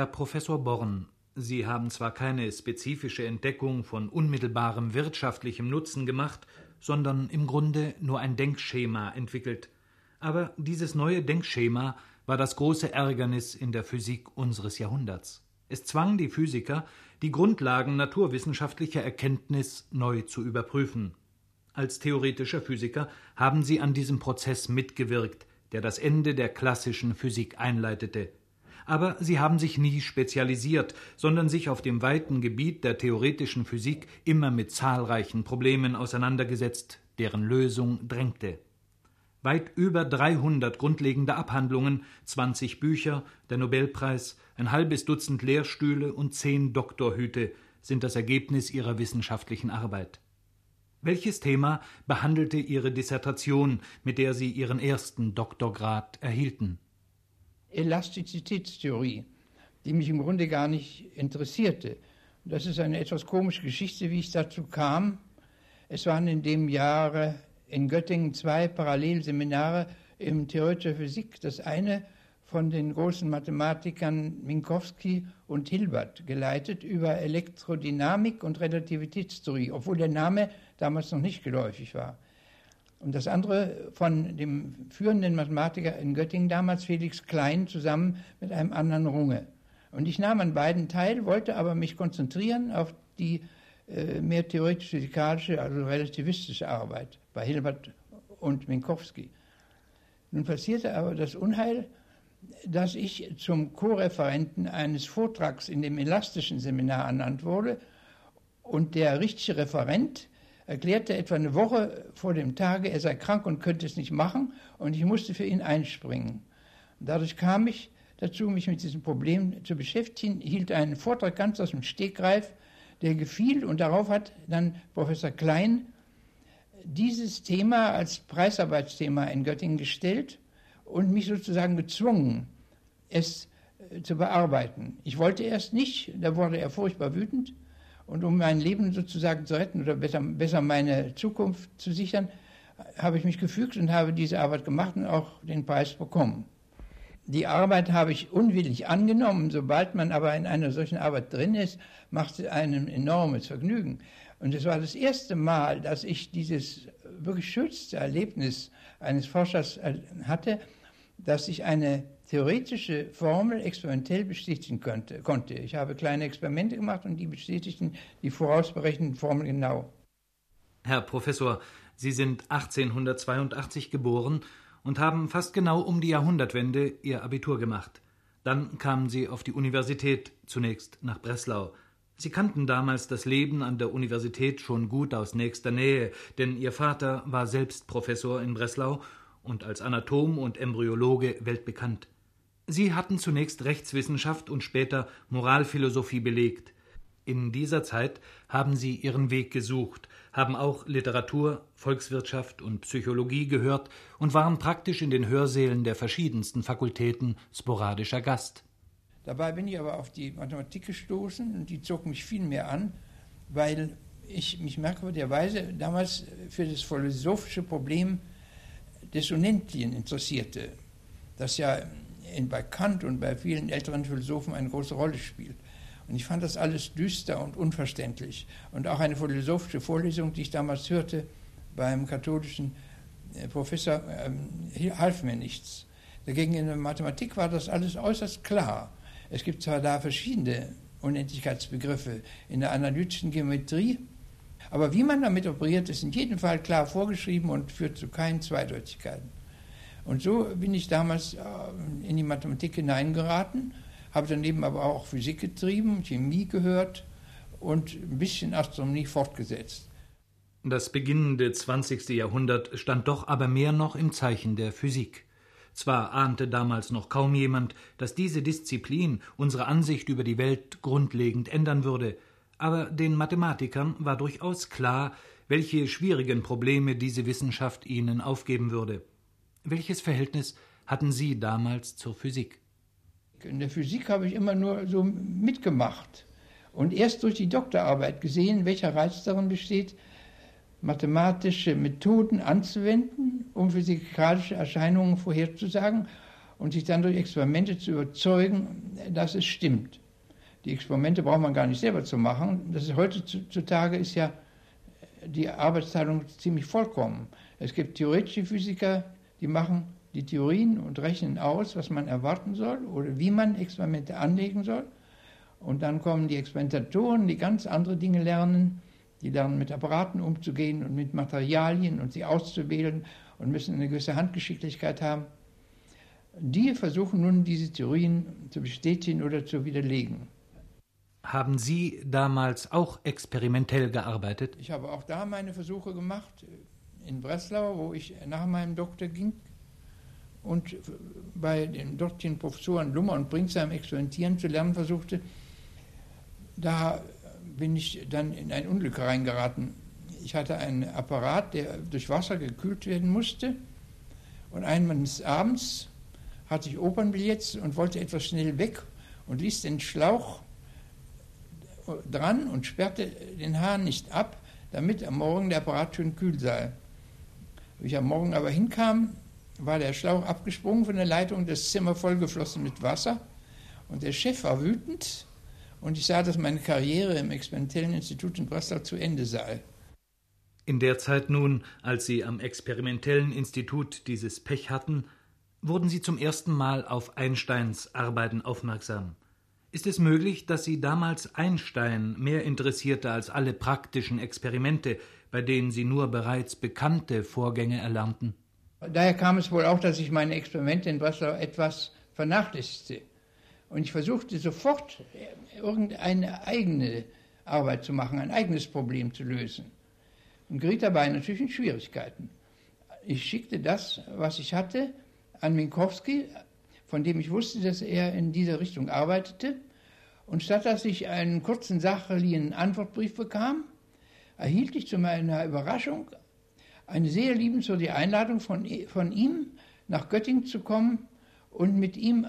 Herr Professor Born, Sie haben zwar keine spezifische Entdeckung von unmittelbarem wirtschaftlichem Nutzen gemacht, sondern im Grunde nur ein Denkschema entwickelt. Aber dieses neue Denkschema war das große Ärgernis in der Physik unseres Jahrhunderts. Es zwang die Physiker, die Grundlagen naturwissenschaftlicher Erkenntnis neu zu überprüfen. Als theoretischer Physiker haben sie an diesem Prozess mitgewirkt, der das Ende der klassischen Physik einleitete. Aber sie haben sich nie spezialisiert, sondern sich auf dem weiten Gebiet der theoretischen Physik immer mit zahlreichen Problemen auseinandergesetzt, deren Lösung drängte. Weit über 300 grundlegende Abhandlungen, 20 Bücher, der Nobelpreis, ein halbes Dutzend Lehrstühle und zehn Doktorhüte sind das Ergebnis ihrer wissenschaftlichen Arbeit. Welches Thema behandelte Ihre Dissertation, mit der Sie Ihren ersten Doktorgrad erhielten? Elastizitätstheorie, die mich im Grunde gar nicht interessierte. Das ist eine etwas komische Geschichte, wie ich dazu kam. Es waren in dem Jahre in Göttingen zwei Parallelseminare im theoretischer Physik. Das eine von den großen Mathematikern Minkowski und Hilbert geleitet über Elektrodynamik und Relativitätstheorie, obwohl der Name damals noch nicht geläufig war. Und das andere von dem führenden Mathematiker in Göttingen damals, Felix Klein, zusammen mit einem anderen Runge. Und ich nahm an beiden teil, wollte aber mich konzentrieren auf die äh, mehr theoretisch-physikalische, also relativistische Arbeit bei Hilbert und Minkowski. Nun passierte aber das Unheil, dass ich zum Co-Referenten eines Vortrags in dem elastischen Seminar ernannt wurde und der richtige Referent erklärte etwa eine Woche vor dem Tage, er sei krank und könnte es nicht machen und ich musste für ihn einspringen. Dadurch kam ich dazu, mich mit diesem Problem zu beschäftigen, hielt einen Vortrag ganz aus dem Stegreif, der gefiel und darauf hat dann Professor Klein dieses Thema als Preisarbeitsthema in Göttingen gestellt und mich sozusagen gezwungen, es äh, zu bearbeiten. Ich wollte erst nicht, da wurde er furchtbar wütend, und um mein Leben sozusagen zu retten oder besser, besser meine Zukunft zu sichern, habe ich mich gefügt und habe diese Arbeit gemacht und auch den Preis bekommen. Die Arbeit habe ich unwillig angenommen. Sobald man aber in einer solchen Arbeit drin ist, macht es einem enormes Vergnügen. Und es war das erste Mal, dass ich dieses wirklich schönste Erlebnis eines Forschers hatte, dass ich eine theoretische Formel experimentell bestätigen könnte, konnte. Ich habe kleine Experimente gemacht und die bestätigten die vorausberechneten Formeln genau. Herr Professor, Sie sind 1882 geboren und haben fast genau um die Jahrhundertwende Ihr Abitur gemacht. Dann kamen Sie auf die Universität, zunächst nach Breslau. Sie kannten damals das Leben an der Universität schon gut aus nächster Nähe, denn Ihr Vater war selbst Professor in Breslau und als Anatom und Embryologe weltbekannt. Sie hatten zunächst Rechtswissenschaft und später Moralphilosophie belegt. In dieser Zeit haben Sie Ihren Weg gesucht, haben auch Literatur, Volkswirtschaft und Psychologie gehört und waren praktisch in den Hörsälen der verschiedensten Fakultäten sporadischer Gast. Dabei bin ich aber auf die Mathematik gestoßen und die zog mich viel mehr an, weil ich mich merkwürdigerweise damals für das philosophische Problem des Unendlichen interessierte, das ja in, bei Kant und bei vielen älteren Philosophen eine große Rolle spielt. Und ich fand das alles düster und unverständlich. Und auch eine philosophische Vorlesung, die ich damals hörte beim katholischen äh, Professor, äh, half mir nichts. Dagegen in der Mathematik war das alles äußerst klar. Es gibt zwar da verschiedene Unendlichkeitsbegriffe in der analytischen Geometrie, aber wie man damit operiert, ist in jedem Fall klar vorgeschrieben und führt zu keinen Zweideutigkeiten. Und so bin ich damals äh, in die Mathematik hineingeraten, habe daneben aber auch Physik getrieben, Chemie gehört und ein bisschen Astronomie fortgesetzt. Das beginnende 20. Jahrhundert stand doch aber mehr noch im Zeichen der Physik. Zwar ahnte damals noch kaum jemand, dass diese Disziplin unsere Ansicht über die Welt grundlegend ändern würde, aber den Mathematikern war durchaus klar, welche schwierigen Probleme diese Wissenschaft ihnen aufgeben würde. Welches Verhältnis hatten Sie damals zur Physik? In der Physik habe ich immer nur so mitgemacht und erst durch die Doktorarbeit gesehen, welcher Reiz darin besteht, mathematische Methoden anzuwenden, um physikalische Erscheinungen vorherzusagen und sich dann durch Experimente zu überzeugen, dass es stimmt. Die Experimente braucht man gar nicht selber zu machen. Das ist heutzutage ist ja die Arbeitsteilung ziemlich vollkommen. Es gibt theoretische Physiker, die machen die Theorien und rechnen aus, was man erwarten soll oder wie man Experimente anlegen soll. Und dann kommen die Experimentatoren, die ganz andere Dinge lernen. Die lernen mit Apparaten umzugehen und mit Materialien und sie auszuwählen und müssen eine gewisse Handgeschicklichkeit haben. Die versuchen nun, diese Theorien zu bestätigen oder zu widerlegen. Haben Sie damals auch experimentell gearbeitet? Ich habe auch da meine Versuche gemacht, in Breslau, wo ich nach meinem Doktor ging und bei den dortigen Professoren Lummer und Bringsheim experimentieren zu lernen versuchte. Da bin ich dann in ein Unglück reingeraten. Ich hatte einen Apparat, der durch Wasser gekühlt werden musste. Und eines Abends hatte ich Opernbillets und wollte etwas schnell weg und ließ den Schlauch dran und sperrte den Hahn nicht ab, damit am Morgen der Apparat schön kühl sei. Wie ich am Morgen aber hinkam, war der Schlauch abgesprungen von der Leitung, das Zimmer vollgeflossen mit Wasser. Und der Chef war wütend und ich sah, dass meine Karriere im Experimentellen Institut in Breslau zu Ende sei. In der Zeit nun, als Sie am Experimentellen Institut dieses Pech hatten, wurden Sie zum ersten Mal auf Einsteins Arbeiten aufmerksam. Ist es möglich, dass Sie damals Einstein mehr interessierte als alle praktischen Experimente, bei denen Sie nur bereits bekannte Vorgänge erlernten? Daher kam es wohl auch, dass ich meine Experimente in Breslau etwas vernachlässigte. Und ich versuchte sofort irgendeine eigene Arbeit zu machen, ein eigenes Problem zu lösen. Und geriet dabei natürlich in Schwierigkeiten. Ich schickte das, was ich hatte, an Minkowski, von dem ich wusste, dass er in dieser Richtung arbeitete. Und statt dass ich einen kurzen sachlichen Antwortbrief bekam, erhielt ich zu meiner Überraschung eine sehr liebenswürdige Einladung von, von ihm, nach Göttingen zu kommen und mit ihm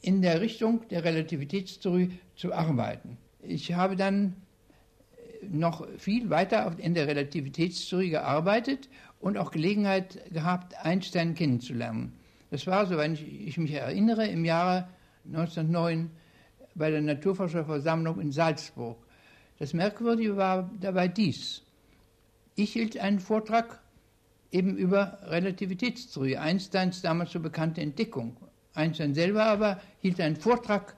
in der Richtung der Relativitätstheorie zu arbeiten. Ich habe dann noch viel weiter in der Relativitätstheorie gearbeitet und auch Gelegenheit gehabt, Einstein kennenzulernen. Das war, soweit ich mich erinnere, im Jahre 1909 bei der Naturforscherversammlung in Salzburg. Das Merkwürdige war dabei dies. Ich hielt einen Vortrag eben über Relativitätstheorie, Einsteins damals so bekannte Entdeckung. Einstein selber aber hielt einen Vortrag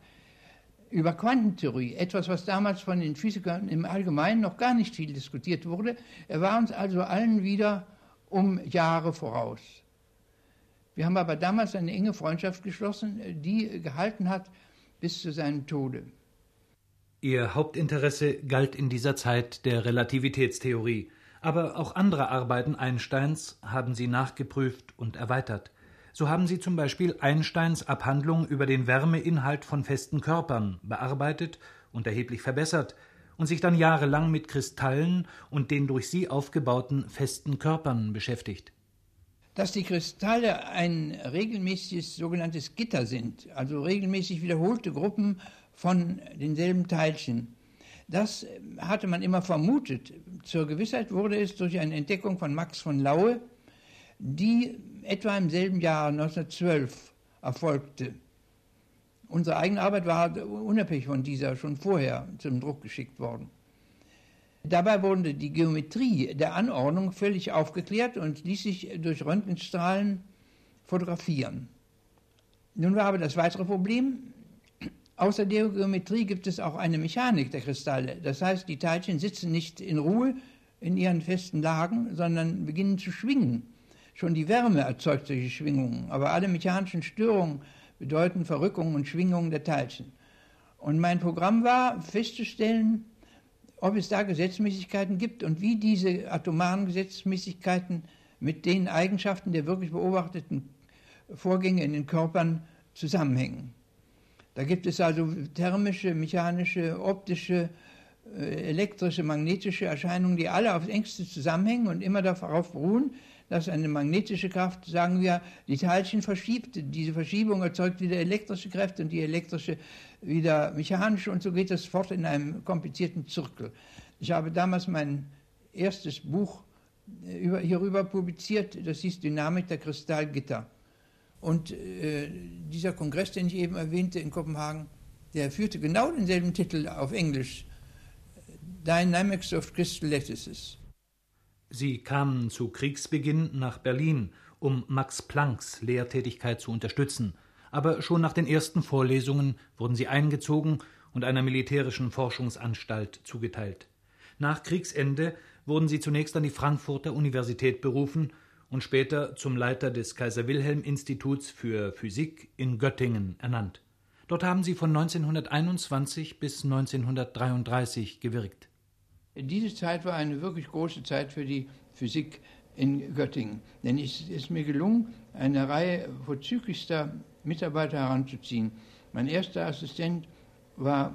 über Quantentheorie, etwas, was damals von den Physikern im Allgemeinen noch gar nicht viel diskutiert wurde. Er war uns also allen wieder um Jahre voraus. Wir haben aber damals eine enge Freundschaft geschlossen, die gehalten hat bis zu seinem Tode. Ihr Hauptinteresse galt in dieser Zeit der Relativitätstheorie, aber auch andere Arbeiten Einsteins haben Sie nachgeprüft und erweitert. So haben Sie zum Beispiel Einsteins Abhandlung über den Wärmeinhalt von festen Körpern bearbeitet und erheblich verbessert und sich dann jahrelang mit Kristallen und den durch sie aufgebauten festen Körpern beschäftigt dass die Kristalle ein regelmäßiges sogenanntes Gitter sind, also regelmäßig wiederholte Gruppen von denselben Teilchen. Das hatte man immer vermutet. Zur Gewissheit wurde es durch eine Entdeckung von Max von Laue, die etwa im selben Jahr 1912 erfolgte. Unsere eigene Arbeit war unabhängig von dieser schon vorher zum Druck geschickt worden. Dabei wurde die Geometrie der Anordnung völlig aufgeklärt und ließ sich durch Röntgenstrahlen fotografieren. Nun war aber das weitere Problem, außer der Geometrie gibt es auch eine Mechanik der Kristalle. Das heißt, die Teilchen sitzen nicht in Ruhe in ihren festen Lagen, sondern beginnen zu schwingen. Schon die Wärme erzeugt solche Schwingungen, aber alle mechanischen Störungen bedeuten Verrückungen und Schwingungen der Teilchen. Und mein Programm war festzustellen, ob es da Gesetzmäßigkeiten gibt und wie diese atomaren Gesetzmäßigkeiten mit den Eigenschaften der wirklich beobachteten Vorgänge in den Körpern zusammenhängen. Da gibt es also thermische, mechanische, optische, äh, elektrische, magnetische Erscheinungen, die alle aufs engste zusammenhängen und immer darauf beruhen, dass eine magnetische Kraft, sagen wir, die Teilchen verschiebt. Diese Verschiebung erzeugt wieder elektrische Kräfte und die elektrische wieder mechanische und so geht es fort in einem komplizierten Zirkel. Ich habe damals mein erstes Buch äh, hierüber publiziert, das hieß Dynamik der Kristallgitter. Und äh, dieser Kongress, den ich eben erwähnte in Kopenhagen, der führte genau denselben Titel auf Englisch, Dynamics of Crystal Lattices. Sie kamen zu Kriegsbeginn nach Berlin, um Max Plancks Lehrtätigkeit zu unterstützen, aber schon nach den ersten Vorlesungen wurden sie eingezogen und einer militärischen Forschungsanstalt zugeteilt. Nach Kriegsende wurden sie zunächst an die Frankfurter Universität berufen und später zum Leiter des Kaiser Wilhelm Instituts für Physik in Göttingen ernannt. Dort haben sie von 1921 bis 1933 gewirkt. Diese Zeit war eine wirklich große Zeit für die Physik in Göttingen, denn es ist mir gelungen, eine Reihe vorzüglichster Mitarbeiter heranzuziehen. Mein erster Assistent war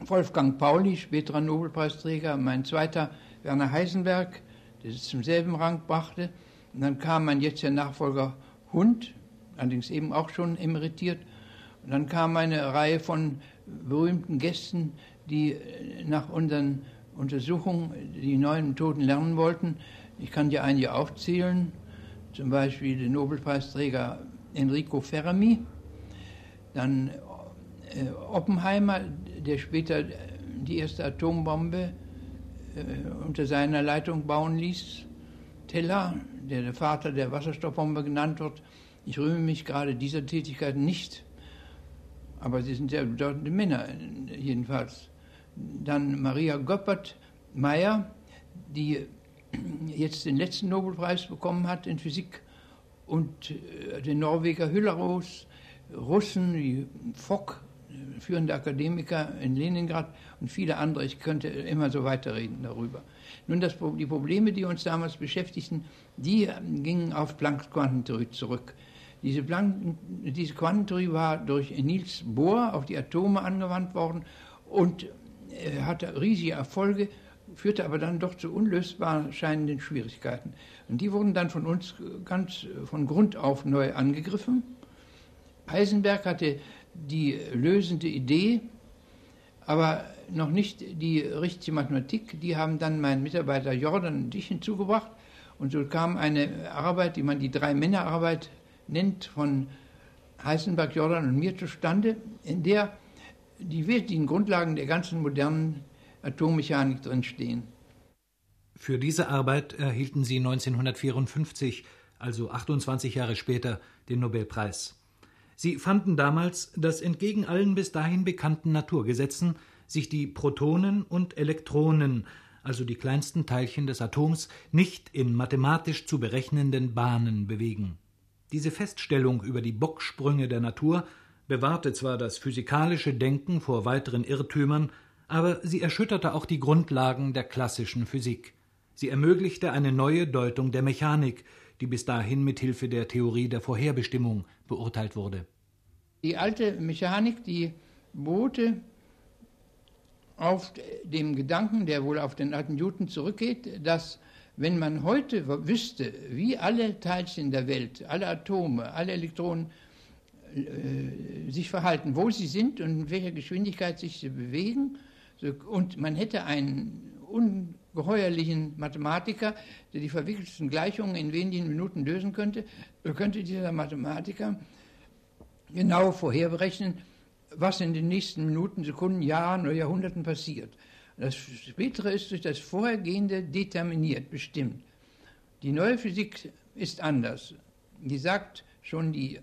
Wolfgang Pauli, späterer Nobelpreisträger, mein zweiter Werner Heisenberg, der es zum selben Rang brachte. Und dann kam mein jetziger Nachfolger Hund, allerdings eben auch schon emeritiert. Und dann kam eine Reihe von berühmten Gästen, die nach unseren Untersuchungen die neuen Methoden lernen wollten. Ich kann dir einige aufzählen, zum Beispiel den Nobelpreisträger Enrico Fermi, dann äh, Oppenheimer, der später die erste Atombombe äh, unter seiner Leitung bauen ließ, Teller, der der Vater der Wasserstoffbombe genannt wird. Ich rühme mich gerade dieser Tätigkeit nicht, aber sie sind sehr bedeutende Männer jedenfalls. Dann Maria Göppert Meyer, die jetzt den letzten Nobelpreis bekommen hat in Physik, und äh, den Norweger Hülleros, Russen wie Fock, führende Akademiker in Leningrad und viele andere. Ich könnte immer so weiterreden darüber. Nun, das, die Probleme, die uns damals beschäftigten, die gingen auf Plancks Quantentheorie zurück. Diese, Planck, diese Quantentheorie war durch Niels Bohr auf die Atome angewandt worden und äh, hatte riesige Erfolge, führte aber dann doch zu unlösbar scheinenden Schwierigkeiten. Und die wurden dann von uns ganz von Grund auf neu angegriffen. Heisenberg hatte die lösende Idee, aber noch nicht die richtige Mathematik. Die haben dann mein Mitarbeiter Jordan und ich hinzugebracht. Und so kam eine Arbeit, die man die Drei-Männer-Arbeit nennt, von Heisenberg, Jordan und mir zustande, in der die wesentlichen Grundlagen der ganzen modernen Atommechanik drinstehen. Für diese Arbeit erhielten Sie 1954, also 28 Jahre später, den Nobelpreis. Sie fanden damals, dass entgegen allen bis dahin bekannten Naturgesetzen sich die Protonen und Elektronen, also die kleinsten Teilchen des Atoms, nicht in mathematisch zu berechnenden Bahnen bewegen. Diese Feststellung über die Bocksprünge der Natur bewahrte zwar das physikalische Denken vor weiteren Irrtümern, aber sie erschütterte auch die Grundlagen der klassischen Physik. Sie ermöglichte eine neue Deutung der Mechanik, die bis dahin mit Hilfe der Theorie der Vorherbestimmung beurteilt wurde. Die alte Mechanik, die beruhte auf dem Gedanken, der wohl auf den alten Newton zurückgeht, dass wenn man heute wüsste, wie alle Teilchen der Welt, alle Atome, alle Elektronen sich verhalten, wo sie sind und in welcher Geschwindigkeit sich sie bewegen, und man hätte einen ungeheuerlichen Mathematiker, der die verwickelsten Gleichungen in wenigen Minuten lösen könnte, könnte dieser Mathematiker genau vorherberechnen, was in den nächsten Minuten, Sekunden, Jahren oder Jahrhunderten passiert. Das Spätere ist durch das Vorhergehende determiniert, bestimmt. Die neue Physik ist anders. Die sagt schon, die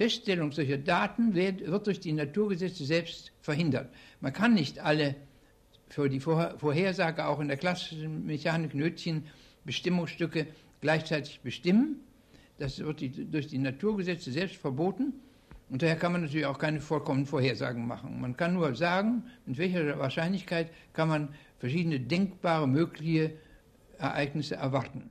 Feststellung solcher Daten wird, wird durch die Naturgesetze selbst verhindert. Man kann nicht alle für die Vorhersage auch in der klassischen Mechanik nötigen Bestimmungsstücke gleichzeitig bestimmen. Das wird die, durch die Naturgesetze selbst verboten. Und daher kann man natürlich auch keine vollkommenen Vorhersagen machen. Man kann nur sagen, mit welcher Wahrscheinlichkeit kann man verschiedene denkbare mögliche Ereignisse erwarten.